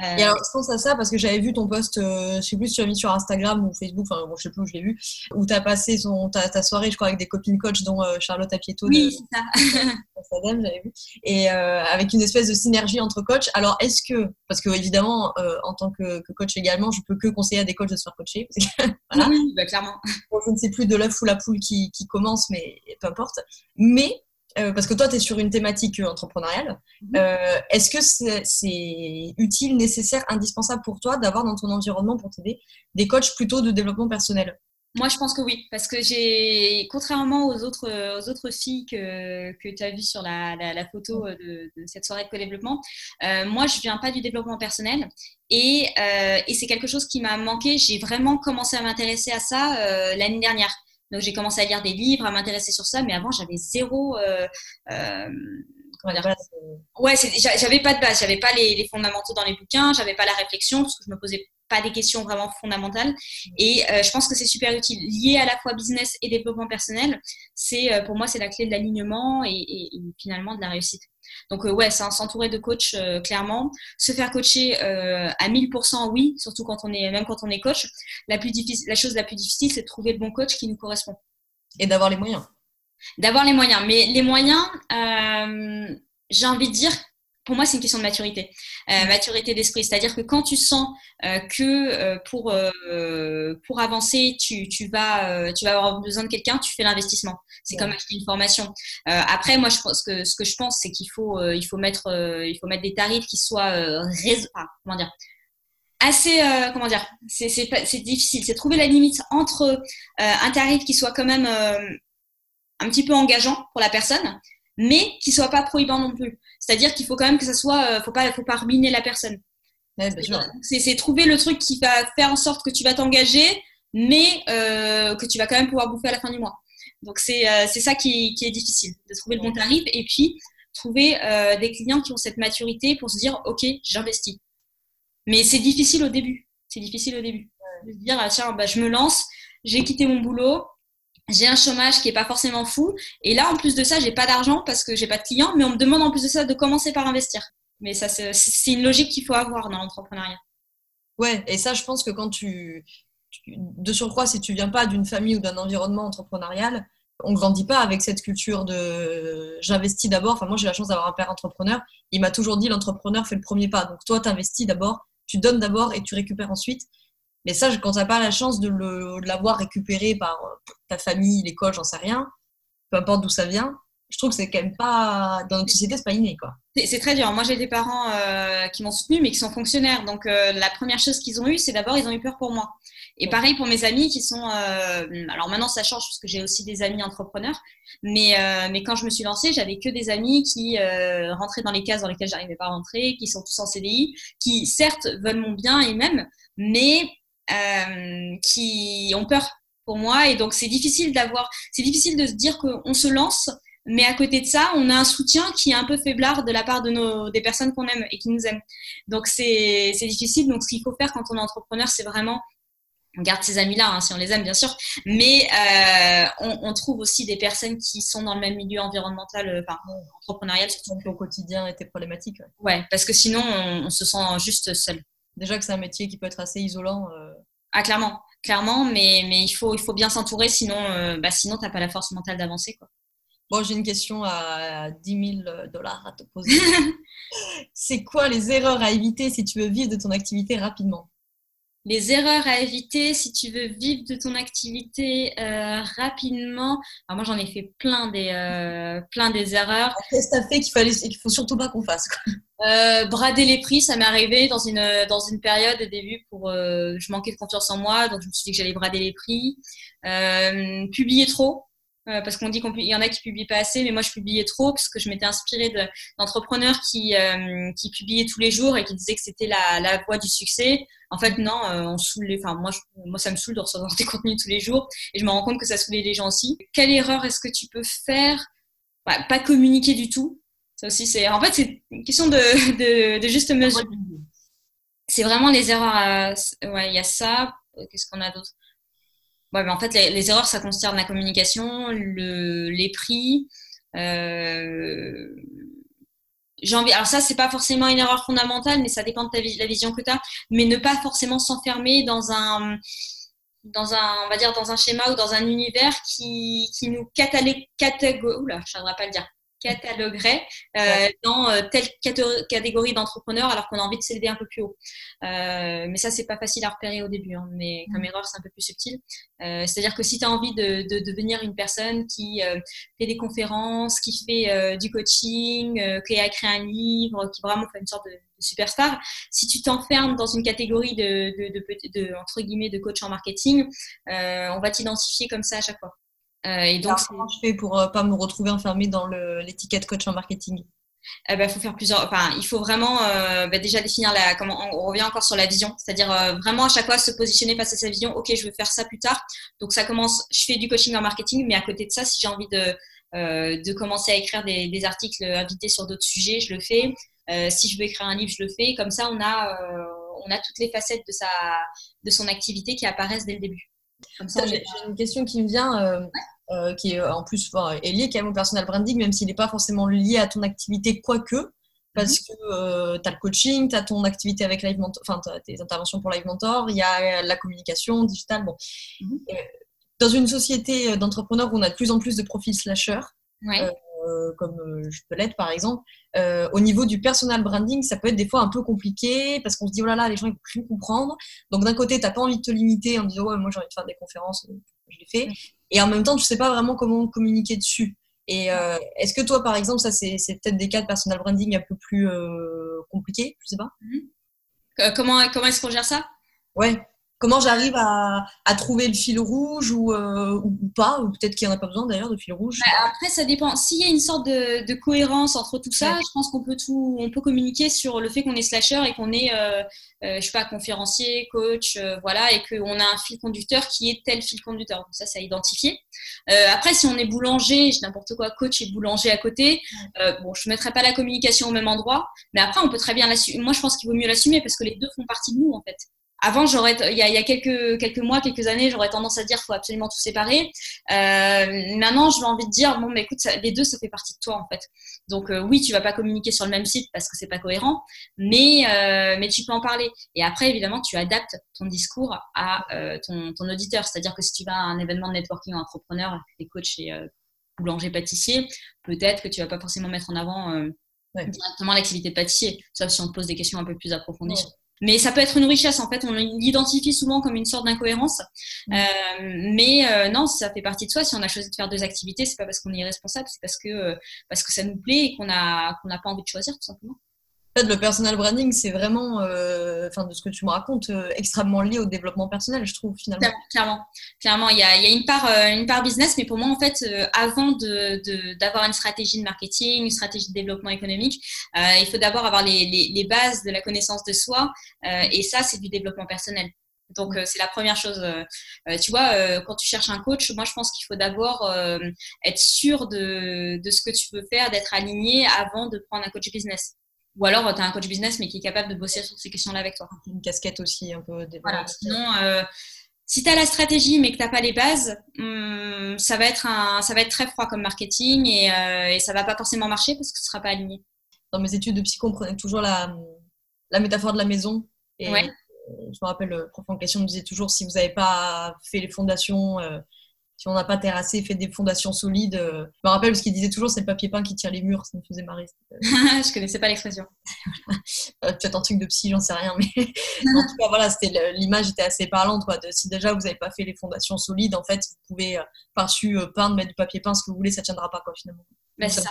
Et alors, je pense à ça parce que j'avais vu ton post, je sais plus si tu as mis sur Instagram ou Facebook, enfin bon, je sais plus où je l'ai vu, où tu as passé son, ta, ta, soirée, je crois, avec des copines coach, dont Charlotte Apieto.
Oui, c'est ça. *laughs*
j'avais vu. Et avec une espèce de synergie entre coachs. Alors, est-ce que, parce que évidemment, en tant que, coach également, je peux que conseiller à des coachs de se faire coacher. *laughs*
voilà. Oui, bah, clairement.
je ne sais plus de l'œuf ou la poule qui, qui commence, mais peu importe. Mais euh, parce que toi, tu es sur une thématique euh, entrepreneuriale. Mhm. Euh, est-ce que c'est utile, nécessaire, indispensable pour toi d'avoir dans ton environnement pour t'aider des coachs plutôt de développement personnel?
Moi, je pense que oui, parce que j'ai, contrairement aux autres, aux autres filles que, que tu as vues sur la, la, photo mhm. de, cette soirée de co-développement, moi, je viens pas du développement personnel et, et c'est quelque chose qui m'a manqué. J'ai vraiment commencé à m'intéresser à ça l'année dernière. Donc j'ai commencé à lire des livres, à m'intéresser sur ça, mais avant j'avais zéro. Euh, euh, comment dire Ouais, j'avais pas de base, j'avais pas les, fondamentaux dans les bouquins, j'avais pas la réflexion parce que je me posais pas des questions vraiment fondamentales. Et euh, je pense que c'est super utile, lié à la fois business et développement personnel. C'est pour moi c'est la clé de l'alignement et, finalement de la réussite. Donc, euh, ouais, c'est s'entourer de coachs, euh, clairement. Se faire coacher euh, à 1000%, oui, surtout quand on est, même quand on est coach. La, plus difficile, la chose la plus difficile, c'est de trouver le bon coach qui nous correspond.
Et d'avoir les moyens.
D'avoir les moyens. Mais les moyens, j'ai envie de dire pour moi, c'est une question de maturité, euh, maturité d'esprit. C'est-à-dire que quand tu sens euh, que euh, pour, pour avancer, tu, tu, vas, tu vas avoir besoin de quelqu'un, tu fais l'investissement. C'est comme acheter une formation. après, moi, je pense que ce que je pense, c'est qu'il faut, il faut, mettre, il faut mettre des tarifs qui soient comment dire, assez, comment dire, c'est difficile. C'est trouver la limite entre un tarif qui soit quand même un petit peu engageant pour la personne, mais qui soit pas prohibant non plus. C'est-à-dire qu'il faut quand même que ça soit, euh, faut pas, faut pas ruiner la personne. c'est trouver le truc qui va faire en sorte que tu vas t'engager, mais euh, que tu vas quand même pouvoir bouffer à la fin du mois. Donc c'est euh, ça qui, qui, est difficile, de trouver le bon tarif et puis trouver des clients qui ont cette maturité pour se dire ok j'investis. Mais c'est difficile au début. C'est difficile au début. De se dire ah, tiens bah, je me lance, j'ai quitté mon boulot, j'ai un chômage qui est pas forcément fou. Et là, en plus de ça, j'ai pas d'argent parce que j'ai pas de clients, mais on me demande en plus de ça de commencer par investir. Mais ça, c'est une logique qu'il faut avoir dans l'entrepreneuriat.
Ouais, et ça, je pense que quand tu, de surcroît, si tu viens pas d'une famille ou d'un environnement entrepreneurial, on grandit pas avec cette culture de j'investis d'abord. Enfin, moi, j'ai la chance d'avoir un père entrepreneur. Il m'a toujours dit l'entrepreneur fait le premier pas. Donc, toi, tu investis d'abord, tu donnes d'abord et tu récupères ensuite. Mais ça, quand tu n'as pas la chance de l'avoir récupéré par euh, ta famille, l'école, j'en sais rien, peu importe d'où ça vient, je trouve que c'est quand même pas. Dans notre société, c'est pas inné, quoi.
C'est très dur. Moi, j'ai des parents euh, qui m'ont soutenu, mais qui sont fonctionnaires. Donc, euh, la première chose qu'ils ont eue, c'est d'abord, ils ont eu peur pour moi. Et pareil pour mes amis qui sont. alors maintenant, ça change parce que j'ai aussi des amis entrepreneurs. Mais, mais quand je me suis lancée, j'avais que des amis qui rentraient dans les cases dans lesquelles j'arrivais pas à rentrer, qui sont tous en CDI, qui certes veulent mon bien et même, mais qui ont peur pour moi. Et donc, c'est difficile d'avoir, c'est difficile de se dire qu'on se lance, mais à côté de ça, on a un soutien qui est un peu faiblard de la part de nos, des personnes qu'on aime et qui nous aiment. Donc, c'est difficile. Donc, ce qu'il faut faire quand on est entrepreneur, c'est vraiment on garde ces amis-là, hein, si on les aime, bien sûr, mais euh, on, on, trouve aussi des personnes qui sont dans le même milieu environnemental, euh, entrepreneurial.
Surtout au quotidien était problématique.
Ouais. ouais, parce que sinon, on, on se sent juste seul
déjà que c'est un métier qui peut être assez isolant. Euh.
Ah, clairement, clairement, mais, mais il, faut, il faut bien s'entourer, sinon, euh, bah, sinon tu n'as pas la force mentale d'avancer. Quoi.
Bon, j'ai une question à 10 000 dollars à te poser. *laughs* c'est quoi les erreurs à éviter si tu veux vivre de ton activité rapidement?
Les erreurs à éviter si tu veux vivre de ton activité euh, rapidement. Alors moi, j'en ai fait plein des, euh, plein des erreurs.
Qu'est-ce que tu as fait qu'il fallait, qu'il faut surtout pas qu'on fasse
euh, Brader les prix, ça m'est arrivé dans une, dans une période au début pour, je manquais de confiance en moi, donc je me suis dit que j'allais brader les prix. publier trop, euh, parce qu'on dit qu'il y en a qui publient pas assez, mais moi je publiais trop parce que je m'étais inspirée d'entrepreneurs qui, euh, qui publiaient tous les jours et qui disaient que c'était la, la voie du succès. En fait, non, euh, on saoule enfin moi, moi ça me saoule de recevoir *laughs* des contenus tous les jours et je me rends compte que ça saoulait les gens aussi. Quelle erreur est-ce que tu peux faire? Bah, Pas communiquer du tout. Ça aussi, c'est en fait c'est une question de, de, de juste mesure. C'est vraiment les erreurs. Ouais, il y a ça. Qu'est-ce qu'on a d'autre? Ouais, en fait, les, erreurs, ça concerne la communication, le, les prix. Euh, j'ai envie, alors ça, c'est pas forcément une erreur fondamentale, mais ça dépend de ta, la vision que tu as, mais ne pas forcément s'enfermer dans un, dans un, on va dire, dans un schéma ou dans un univers qui, qui nous catalogue, oula, je pas le dire, cataloguerait euh, dans euh, telle catégorie d'entrepreneurs alors qu'on a envie de s'élever un peu plus haut. Euh, mais ça, c'est pas facile à repérer au début. Hein, mais comme mm. erreur, c'est un peu plus subtil. C'est-à-dire que si tu as envie de, de, devenir une personne qui fait des conférences, qui fait du coaching, qui a créé un livre, qui vraiment fait une sorte de, superstar, si tu t'enfermes dans une catégorie de, de, entre guillemets de coach en marketing, on va t'identifier comme ça à chaque fois.
Euh, et donc, comment je fais pour ne euh, pas me retrouver enfermée dans l'étiquette coach en marketing?
Ben, faut faire plusieurs. Enfin, il faut vraiment euh, bah, déjà définir la. Comment on revient encore sur la vision, c'est-à-dire vraiment à chaque fois se positionner face à sa vision. Ok, je veux faire ça plus tard. Donc ça commence. Je fais du coaching en marketing, mais à côté de ça, si j'ai envie de de commencer à écrire des, des, articles invités sur d'autres sujets, je le fais. si je veux écrire un livre, je le fais. Comme ça, on a on a toutes les facettes de sa de son activité qui apparaissent dès le début.
J'ai une question qui me vient. Euh, qui est euh, en plus est lié quand même au personal branding, même s'il n'est pas forcément lié à ton activité, quoique, parce mhm. que euh, tu as le coaching, tu as ton activité avec Live Mentor, enfin, tes interventions pour Live Mentor, il y a la communication digitale. Bon. Mhm. dans une société d'entrepreneurs où on a de plus en plus de profils slasheurs, comme je peux l'être par exemple, au niveau du personal branding, ça peut être des fois un peu compliqué parce qu'on se dit oh là là, les gens ils peuvent plus comprendre. Donc d'un côté, tu n'as pas envie de te limiter en disant ouais, moi j'ai envie de faire des conférences, je l'ai fait. Et en même temps, tu sais pas vraiment comment communiquer dessus. Et euh, est-ce que toi, par exemple, ça c'est, peut-être des cas de personal branding un peu plus euh, compliqués, je sais pas.
Mm-hmm. Comment comment est-ce qu'on gère ça?
Ouais. Comment j'arrive à, trouver le fil rouge euh, ou, pas Ou peut-être qu'il n'y en a pas besoin d'ailleurs de fil rouge
bah, Après, ça dépend. S'il y a une sorte de, cohérence entre tout ça, je pense qu'on peut tout, on peut communiquer sur le fait qu'on est slasher et qu'on est, euh, euh, je sais pas, conférencier, coach, voilà, et qu'on a un fil conducteur qui est tel fil conducteur. Donc ça, c'est à identifier. après, si on est boulanger, n'importe quoi, coach et boulanger à côté, bon, je ne mettrai pas la communication au même endroit, mais après, on peut très bien l'assumer. Moi, je pense qu'il vaut mieux l'assumer parce que les deux font partie de nous, en fait. Avant, j'aurais, il y a, quelques, quelques mois, quelques années, j'aurais tendance à dire qu'il faut absolument tout séparer. Euh, maintenant, je vais envie de dire, bon, mais écoute, les deux, ça fait partie de toi, en fait. Donc, euh, oui, tu vas pas communiquer sur le même site parce que c'est pas cohérent, mais, euh, mais tu peux en parler. Et après, évidemment, tu adaptes ton discours à ton, ton, auditeur. C'est-à-dire que si tu vas à un événement de networking entrepreneur, des coachs et boulanger pâtissier, peut-être que tu vas pas forcément mettre en avant directement l'activité de pâtissier, sauf si on te pose des questions un peu plus approfondies. Mais ça peut être une richesse, en fait, on l'identifie souvent comme une sorte d'incohérence. Mm. Euh, mais euh, non, ça fait partie de soi. Si on a choisi de faire deux activités, c'est pas parce qu'on est irresponsable, c'est parce que, euh, parce que ça nous plaît et qu'on n'a qu'on n'a pas envie de choisir, tout simplement
fait, le personal branding, c'est vraiment, euh, enfin, de ce que tu me racontes, euh, extrêmement lié au développement personnel, je trouve, finalement.
Clairement, clairement. Il y a, il y a une, part, euh, une part business, mais pour moi, en fait, avant d'avoir de, d'avoir une stratégie de marketing, une stratégie de développement économique, il faut d'abord avoir les, les, les, bases de la connaissance de soi, et ça, c'est du développement personnel. Donc, c'est la première chose. tu vois, quand tu cherches un coach, moi, je pense qu'il faut d'abord être sûr de, de, ce que tu veux faire, d'être aligné avant de prendre un coach business. Ou alors, tu as un coach business, mais qui est capable de bosser sur ces questions-là avec toi.
Une casquette aussi un peu
Voilà. Sinon, euh, si tu as la stratégie, mais que tu n'as pas les bases, hum, ça, va être un, ça va être très froid comme marketing et, euh, et ça va pas forcément marcher parce que ce ne sera pas aligné.
Dans mes études de psycho, on prenait toujours la, la métaphore de la maison. Et ouais. je me rappelle, le prof en question me disait toujours si vous n'avez pas fait les fondations, euh, si on n'a pas terrassé, fait des fondations solides. Euh, je me rappelle parce qu'il disait toujours c'est le papier peint qui tire les murs, ça me faisait marrer. *laughs*
je connaissais pas l'expression. *laughs*
Euh, peut-être un truc de psy, j'en sais rien, mais *laughs* en tout cas voilà, c'était l'image était assez parlante quoi. De, si déjà vous n'avez pas fait les fondations solides, en fait, vous pouvez euh, par-dessus peindre, mettre du papier peint, ce que vous voulez, ça tiendra pas quoi finalement.
Ben, ça.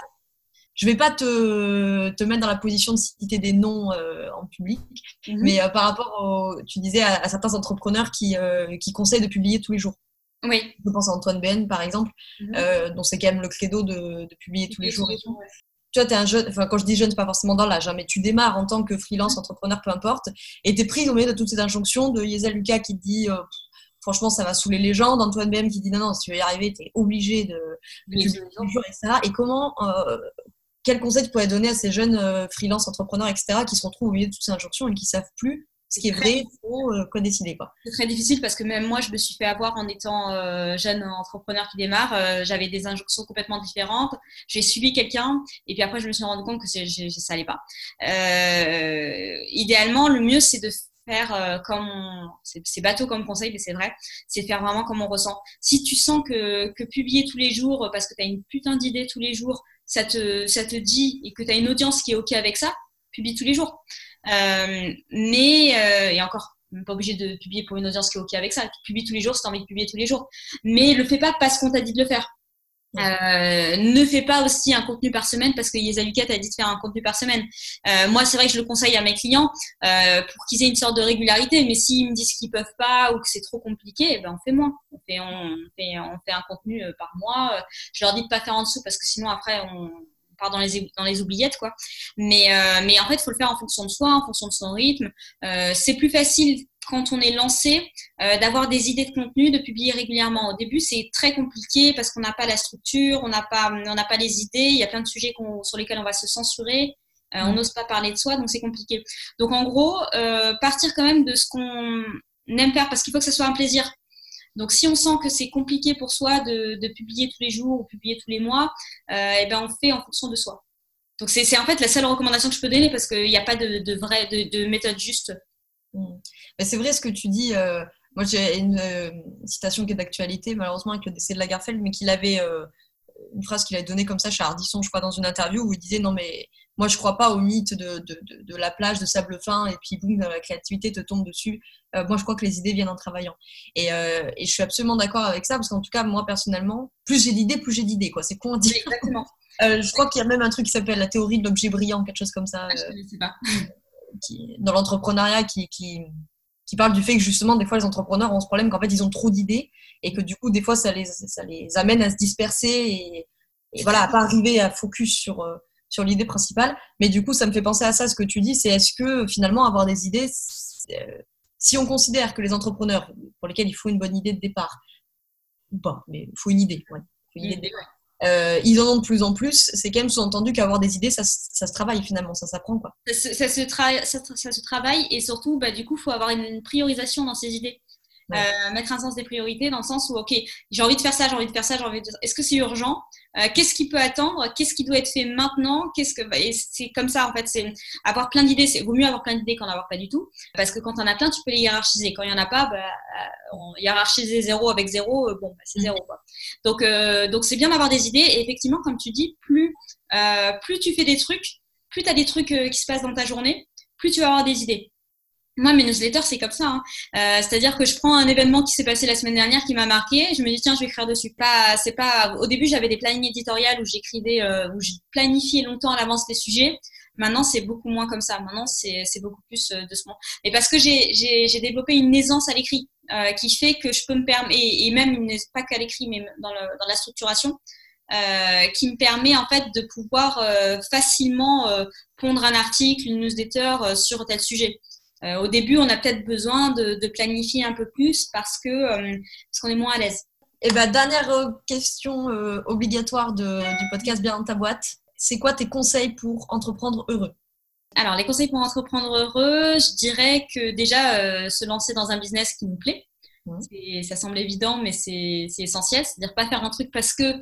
Je vais pas te, te, mettre dans la position de citer des noms en public, mhm. mais par rapport au, tu disais à, certains entrepreneurs qui, qui conseillent de publier tous les jours.
Oui.
Je pense à Antoine Ben, par exemple, mhm. euh, dont c'est quand même le credo de, publier tous les jours et tout. Tu vois, es un jeune, enfin, quand je dis jeune, c'est pas forcément dans l'âge, hein, mais tu démarres en tant que freelance, entrepreneur, peu importe, et tu es pris au milieu de toutes ces injonctions de Yesa Lucas qui te dit, euh, franchement, ça va saouler les gens, d'Antoine Ben qui dit, non, non, si tu veux y arriver, tu es obligé de, publier tous les jours, etc. Et comment, euh, quel conseil tu pourrais donner à ces jeunes freelance, entrepreneurs, etc., qui se retrouvent au milieu de toutes ces injonctions et qui savent plus ce qui est vrai, faux, quoi décider quoi.
C'est très difficile parce que même moi, je me suis fait avoir en étant jeune entrepreneur qui démarre. J'avais des injonctions complètement différentes. J'ai suivi quelqu'un et puis après, je me suis rendu compte que ça n'allait pas. idéalement, le mieux, c'est de faire euh, comme c'est bateau comme conseil mais c'est vrai c'est faire vraiment comme on ressent si tu sens que, que publier tous les jours parce que tu as une putain d'idée tous les jours ça te ça te dit et que tu as une audience qui est ok avec ça publie tous les jours euh, mais euh, et encore pas obligé de publier pour une audience qui est ok avec ça tu publies tous les jours si tu as envie de publier tous les jours mais le fais pas parce qu'on t'a dit de le faire euh, ne fais pas aussi un contenu par semaine parce que Yezalukat a dit de faire un contenu par semaine. Euh, moi, c'est vrai que je le conseille à mes clients euh, pour qu'ils aient une sorte de régularité, mais s'ils me disent qu'ils peuvent pas ou que c'est trop compliqué, eh ben on fait moins. On fait, on, fait, on fait un contenu par mois. Je leur dis de pas faire en dessous parce que sinon après on part dans les, dans les oubliettes quoi. Mais, mais en fait, il faut le faire en fonction de soi, en fonction de son rythme. c'est plus facile quand on est lancé, euh, d'avoir des idées de contenu, de publier régulièrement. Au début, c'est très compliqué parce qu'on n'a pas la structure, on n'a pas, on n'a pas les idées. Il y a plein de sujets sur lesquels on va se censurer. Euh, on mm. n'ose pas parler de soi, donc c'est compliqué. Donc en gros, euh, partir quand même de ce qu'on aime faire parce qu'il faut que ce soit un plaisir. Donc si on sent que c'est compliqué pour soi de, publier tous les jours ou publier tous les mois, eh ben on fait en fonction de soi. Donc c'est en fait la seule recommandation que je peux donner parce qu'il n'y a pas de, de, de méthode juste
Mm. c'est vrai ce que tu dis. Euh, moi, j'ai une euh, citation qui est d'actualité, malheureusement, avec le décès de Lagerfeld, mais qu'il avait euh, une phrase qu'il avait donnée comme ça chez Ardisson, je crois, dans une interview où il disait Non, mais moi, je crois pas au mythe de, de, de, la plage de sable fin et puis boum, la créativité te tombe dessus. moi, je crois que les idées viennent en travaillant. Et, et je suis absolument d'accord avec ça parce qu'en tout cas, moi, personnellement, plus j'ai d'idées, plus j'ai d'idées. C'est con à dire. Exactement. *laughs* je crois qu'il y a même un truc qui s'appelle la théorie de l'objet brillant, quelque chose comme ça. Ah, je sais pas dans l'entrepreneuriat qui, qui, qui, parle du fait que justement, des fois, les entrepreneurs ont ce problème qu'en fait, ils ont trop d'idées et que du coup, des fois, ça les, ça les amène à se disperser et, et voilà, à pas arriver à focus sur, euh, sur l'idée principale. Mais du coup, ça me fait penser à ça, ce que tu dis, c'est est-ce que finalement, avoir des idées, euh, si on considère que les entrepreneurs pour lesquels il faut une bonne idée de départ, ou pas, mais il faut une idée, ouais, une idée de départ euh, ils en ont de plus en plus. C'est quand même sous-entendu qu'avoir des idées, ça, ça, se travaille finalement, ça s'apprend. Quoi.
Ça, se, ça, ça, se travaille et surtout, bah, du coup, il faut avoir une priorisation dans ces idées. Euh, mettre un sens des priorités dans le sens où, ok, j'ai envie de faire ça, j'ai envie de faire ça, j'ai envie de... Est-ce que c'est urgent? Euh, Qu'est-ce qui peut attendre? Qu'est-ce qui doit être fait maintenant? Qu'est-ce que et c'est comme ça en fait, c'est avoir plein d'idées. C'est vaut mieux avoir plein d'idées qu'en avoir pas du tout, parce que quand on a plein, tu peux les hiérarchiser. Quand il y en a pas, bah, on hiérarchiser zéro avec zéro, bon, bah, c'est mm. zéro quoi. Donc donc c'est bien d'avoir des idées. Et effectivement, comme tu dis, plus plus tu fais des trucs, plus tu as des trucs qui se passent dans ta journée, plus tu vas avoir des idées. Moi, mes newsletters, c'est comme ça. Hein. Euh, C'est-à-dire que je prends un événement qui s'est passé la semaine dernière qui m'a marqué, je me dis tiens, je vais écrire dessus. Pas, c'est pas. Au début, j'avais des plannings éditoriales où j'écrivais, euh, où je planifiais longtemps à l'avance des sujets. Maintenant, c'est beaucoup moins comme ça. Maintenant, c'est, beaucoup plus euh, de ce moment. Et parce que j'ai, développé une aisance à l'écrit euh, qui fait que je peux me permettre, et, même pas qu'à l'écrit, mais dans, dans la structuration, euh, qui me permet en fait de pouvoir euh, facilement euh, pondre un article, une newsletter sur tel sujet. Euh, au début, on a peut-être besoin de, planifier un peu plus parce que euh, parce qu'on est moins à l'aise.
Et eh ben, dernière euh, question obligatoire du podcast Bien dans ta boîte. C'est quoi tes conseils pour entreprendre heureux?
Alors, les conseils pour entreprendre heureux, je dirais que déjà, se lancer dans un business qui nous plaît. Mmh. Ça semble évident, mais c'est essentiel. C'est-à-dire pas faire un truc parce que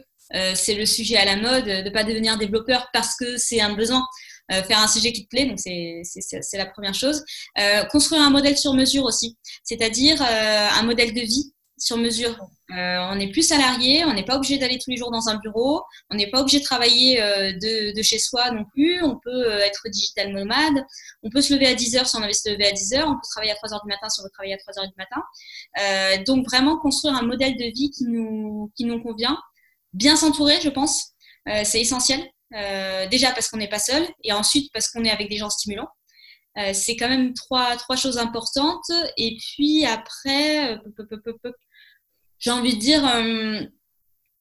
c'est le sujet à la mode, de pas devenir développeur parce que c'est un besoin. Euh, faire un sujet qui te plaît, donc c'est la première chose. Euh, construire un modèle sur mesure aussi, c'est-à-dire euh, un modèle de vie sur mesure. on n'est plus salarié, on n'est pas obligé d'aller tous les jours dans un bureau, on n'est pas obligé de travailler de, de, chez soi non plus, on peut être digital nomade, on peut se lever à 10 heures si on a envie de se lever à 10 heures, on peut travailler à 3 heures du matin si on veut travailler à 3 heures du matin. donc vraiment construire un modèle de vie qui nous, qui nous convient, bien s'entourer, je pense, c'est essentiel. Euh, déjà parce qu'on n'est pas seul et ensuite parce qu'on est avec des gens stimulants. Euh, c'est quand même trois, trois choses importantes. Et puis après, euh, j'ai envie de dire,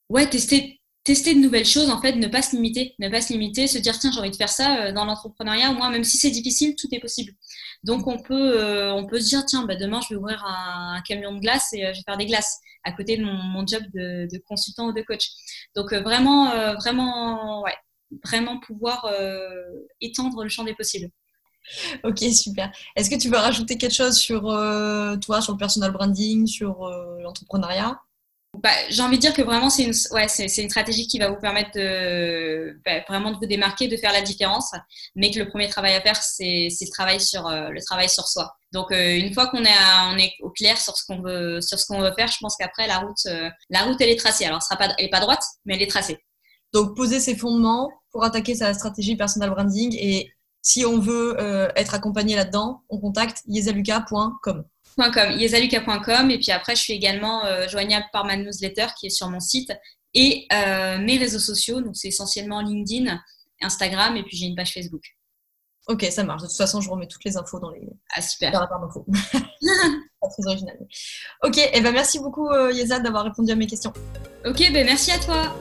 ouais, tester, tester de nouvelles choses, en fait, ne pas se limiter, ne pas se limiter, se dire, tiens, j'ai envie de faire ça dans l'entrepreneuriat. Moi, même si c'est difficile, tout est possible. Donc, on peut, on peut se dire, tiens, bah, demain, je vais ouvrir un, camion de glace et je vais faire des glaces à côté de mon, job de, de, consultant ou de coach. Donc, vraiment, vraiment, ouais, vraiment pouvoir euh, étendre le champ des possibles.
Ok, super. Est-ce que tu veux rajouter quelque chose sur toi, sur le personal branding, sur l'entrepreneuriat?
Bah, j'ai envie de dire que vraiment, c'est une, ouais, c'est, une stratégie qui va vous permettre de, bah, vraiment de vous démarquer, de faire la différence. Mais que le premier travail à faire, c'est, le, travail sur, euh, le travail sur soi. Donc, euh, une fois qu'on est, on est au clair sur ce qu'on veut, sur ce qu'on veut faire, je pense qu'après, la route, euh, la route, elle est tracée. Alors, elle sera pas, pas droite, mais elle est tracée.
Donc, poser ses fondements pour attaquer sa stratégie personal branding. Et si on veut être accompagné là-dedans, on contacte
yesaluka.com et puis après je suis également euh, joignable par ma newsletter qui est sur mon site et euh, mes réseaux sociaux donc c'est essentiellement LinkedIn, Instagram et puis j'ai une page Facebook.
Ok, ça marche. De toute façon, je remets toutes les infos dans les.
Ah super.
Dans la barre d'infos. *laughs* Pas très original. Ok, et eh ben merci beaucoup euh, Yeza d'avoir répondu à mes questions.
Ok, ben merci à toi.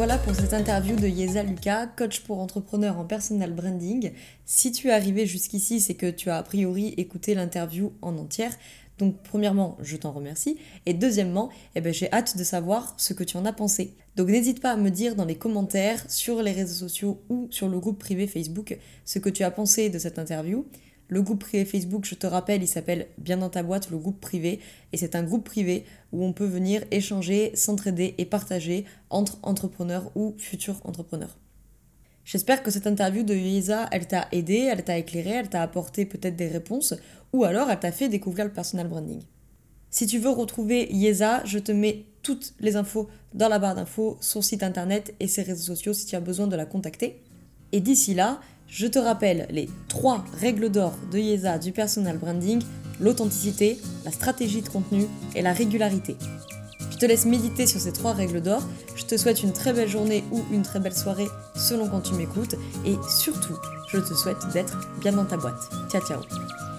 Voilà pour cette interview de Yeza Lucas, coach pour entrepreneurs en personal branding. Si tu es arrivé jusqu'ici, c'est que tu as a priori écouté l'interview en entière. Donc premièrement, je t'en remercie. Et deuxièmement, eh ben, j'ai hâte de savoir ce que tu en as pensé. Donc n'hésite pas à me dire dans les commentaires, sur les réseaux sociaux ou sur le groupe privé Facebook ce que tu as pensé de cette interview. Le groupe privé Facebook, je te rappelle, il s'appelle Bien dans ta boîte, le groupe privé. Et c'est un groupe privé où on peut venir échanger, s'entraider et partager entre entrepreneurs ou futurs entrepreneurs. J'espère que cette interview de Yuisa, elle t'a aidé, elle t'a éclairé, elle t'a apporté peut-être des réponses, ou alors elle t'a fait découvrir le personal branding. Si tu veux retrouver Yeza, je te mets toutes les infos dans la barre d'infos, son site internet et ses réseaux sociaux si tu as besoin de la contacter. Et d'ici là, je te rappelle les trois règles d'or de Yeza du personal branding, l'authenticité, la stratégie de contenu et la régularité. Je te laisse méditer sur ces trois règles d'or. Je te souhaite une très belle journée ou une très belle soirée selon quand tu m'écoutes. Et surtout, je te souhaite d'être bien dans ta boîte. Ciao ciao